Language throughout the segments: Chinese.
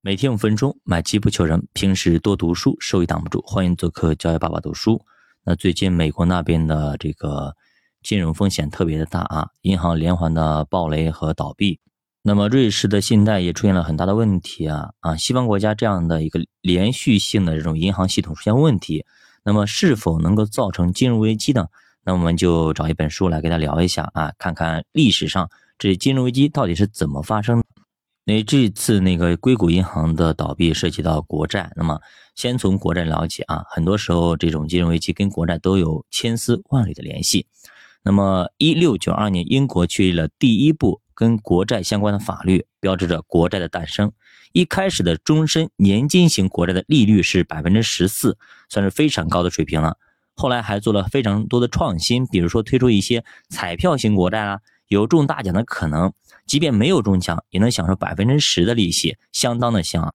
每天五分钟，买基不求人。平时多读书，收益挡不住。欢迎做客教育爸爸读书。那最近美国那边的这个金融风险特别的大啊，银行连环的暴雷和倒闭。那么瑞士的信贷也出现了很大的问题啊啊！西方国家这样的一个连续性的这种银行系统出现问题，那么是否能够造成金融危机呢？那我们就找一本书来跟他聊一下啊，看看历史上这金融危机到底是怎么发生。那这次那个硅谷银行的倒闭涉及到国债，那么先从国债了解啊，很多时候这种金融危机跟国债都有千丝万缕的联系。那么一六九二年，英国确立了第一部跟国债相关的法律，标志着国债的诞生。一开始的终身年金型国债的利率是百分之十四，算是非常高的水平了。后来还做了非常多的创新，比如说推出一些彩票型国债啊。有中大奖的可能，即便没有中奖，也能享受百分之十的利息，相当的香。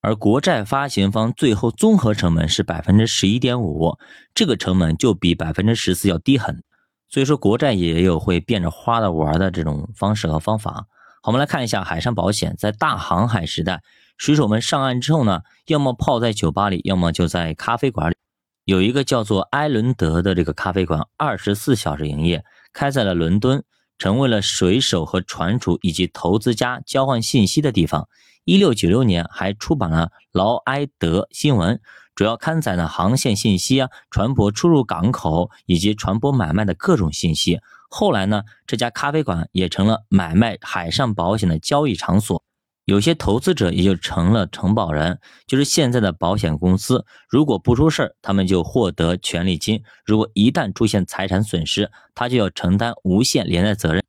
而国债发行方最后综合成本是百分之十一点五，这个成本就比百分之十四要低很。所以说，国债也有会变着花的玩的这种方式和方法。好，我们来看一下海上保险，在大航海时代，水手们上岸之后呢，要么泡在酒吧里，要么就在咖啡馆里。有一个叫做埃伦德的这个咖啡馆，二十四小时营业，开在了伦敦。成为了水手和船主以及投资家交换信息的地方。一六九六年还出版了《劳埃德新闻》，主要刊载了航线信息啊、船舶出入港口以及船舶买卖的各种信息。后来呢，这家咖啡馆也成了买卖海上保险的交易场所。有些投资者也就成了承保人，就是现在的保险公司。如果不出事儿，他们就获得权利金；如果一旦出现财产损失，他就要承担无限连带责任。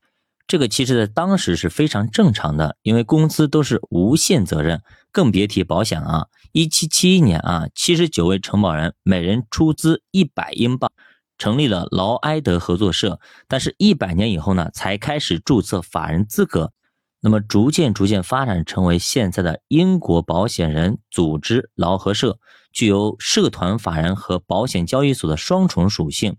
这个其实在当时是非常正常的，因为公司都是无限责任，更别提保险啊。一七七一年啊，七十九位承保人每人出资一百英镑，成立了劳埃德合作社。但是，一百年以后呢，才开始注册法人资格。那么逐渐逐渐发展成为现在的英国保险人组织劳合社，具有社团法人和保险交易所的双重属性。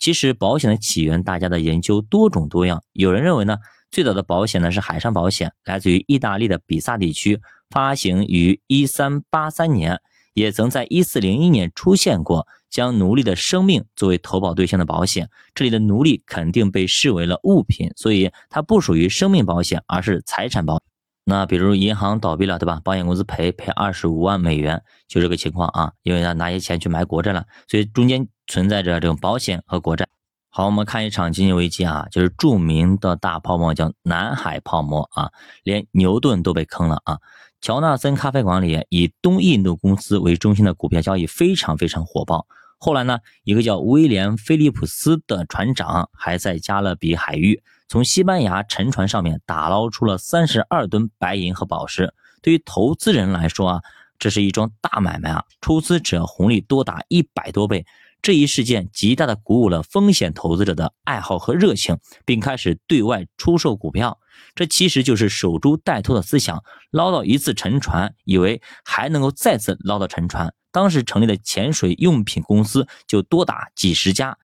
其实保险的起源，大家的研究多种多样。有人认为呢，最早的保险呢是海上保险，来自于意大利的比萨地区，发行于一三八三年。也曾在一四零一年出现过将奴隶的生命作为投保对象的保险，这里的奴隶肯定被视为了物品，所以它不属于生命保险，而是财产保。那比如银行倒闭了，对吧？保险公司赔赔二十五万美元，就这个情况啊，因为他拿些钱去买国债了，所以中间存在着这种保险和国债。好，我们看一场经济危机啊，就是著名的大泡沫，叫南海泡沫啊，连牛顿都被坑了啊。乔纳森咖啡馆里以东印度公司为中心的股票交易非常非常火爆。后来呢，一个叫威廉·菲利普斯的船长还在加勒比海域从西班牙沉船上面打捞出了三十二吨白银和宝石。对于投资人来说啊，这是一桩大买卖啊，出资者红利多达一百多倍。这一事件极大的鼓舞了风险投资者的爱好和热情，并开始对外出售股票。这其实就是守株待兔的思想，捞到一次沉船，以为还能够再次捞到沉船。当时成立的潜水用品公司就多达几十家。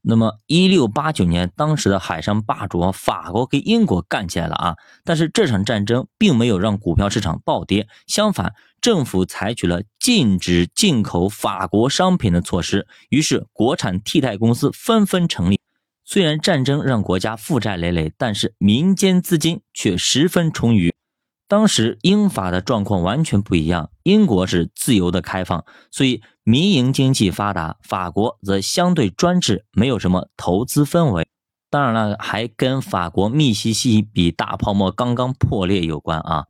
那么，一六八九年，当时的海上霸主法国跟英国干起来了啊！但是这场战争并没有让股票市场暴跌，相反，政府采取了禁止进口法国商品的措施，于是国产替代公司纷纷成立。虽然战争让国家负债累累，但是民间资金却十分充裕。当时英法的状况完全不一样，英国是自由的开放，所以民营经济发达；法国则相对专制，没有什么投资氛围。当然了，还跟法国密西西比大泡沫刚刚破裂有关啊。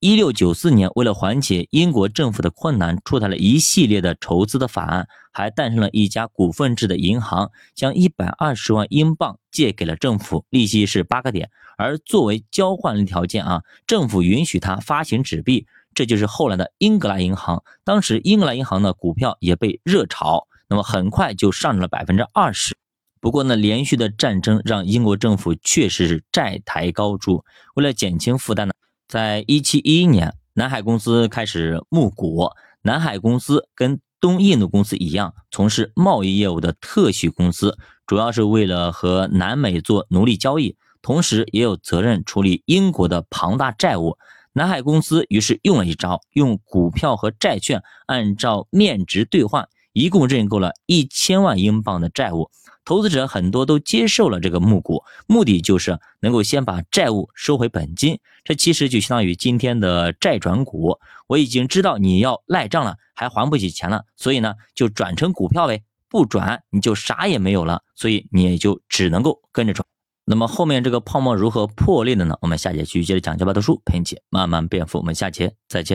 一六九四年，为了缓解英国政府的困难，出台了一系列的筹资的法案，还诞生了一家股份制的银行，将一百二十万英镑借给了政府，利息是八个点。而作为交换条件啊，政府允许他发行纸币，这就是后来的英格兰银行。当时英格兰银行的股票也被热炒，那么很快就上涨了百分之二十。不过呢，连续的战争让英国政府确实是债台高筑，为了减轻负担呢。在一七一一年，南海公司开始募股。南海公司跟东印度公司一样，从事贸易业务的特许公司，主要是为了和南美做奴隶交易，同时也有责任处理英国的庞大债务。南海公司于是用了一招，用股票和债券按照面值兑换，一共认购了一千万英镑的债务。投资者很多都接受了这个募股，目的就是能够先把债务收回本金。这其实就相当于今天的债转股。我已经知道你要赖账了，还还不起钱了，所以呢就转成股票呗。不转你就啥也没有了，所以你也就只能够跟着转。那么后面这个泡沫如何破裂的呢？我们下节继续接着讲，教爸读书陪你一起慢慢变富。我们下节再见。